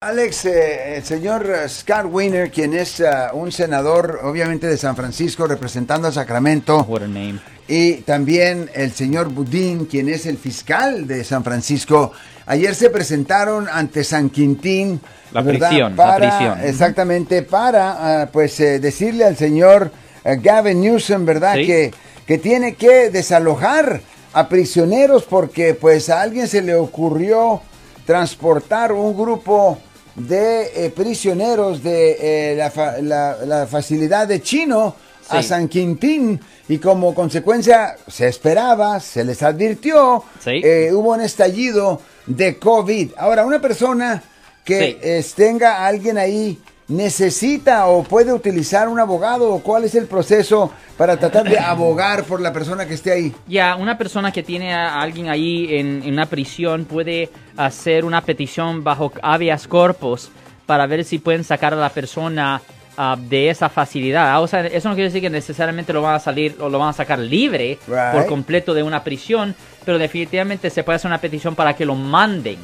Alex, eh, el señor eh, Scott Wiener, quien es uh, un senador, obviamente de San Francisco, representando a Sacramento. What a name. Y también el señor Budín, quien es el fiscal de San Francisco. Ayer se presentaron ante San Quintín. La ¿verdad? prisión, la prisión. Exactamente, para uh, pues eh, decirle al señor uh, Gavin Newsom, ¿verdad? Sí. Que, que tiene que desalojar a prisioneros porque pues a alguien se le ocurrió transportar un grupo de eh, prisioneros de eh, la, fa- la- la facilidad de Chino a. San Quintín y como consecuencia se esperaba, se les advirtió, Sí. eh, hubo un estallido de COVID. Ahora, una persona que Sí. tenga a alguien ahí necesita o puede utilizar un abogado o cuál es el proceso para tratar de abogar por la persona que esté ahí. Ya, una persona que tiene a alguien ahí en, en una prisión puede hacer una petición bajo habeas corpus para ver si pueden sacar a la persona ah, de esa facilidad. Ah, o sea, eso no quiere decir que necesariamente lo van a salir o lo van a sacar libre Right. por completo de una prisión, pero definitivamente se puede hacer una petición para que lo manden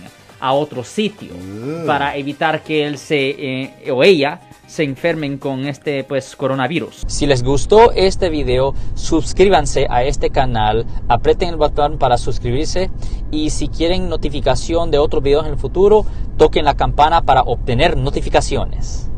a otro sitio para evitar que él se eh, o ella se enfermen con este pues coronavirus. Si les gustó este video, suscríbanse a este canal, aprieten el botón para suscribirse y si quieren notificación de otros videos en el futuro, toquen la campana para obtener notificaciones.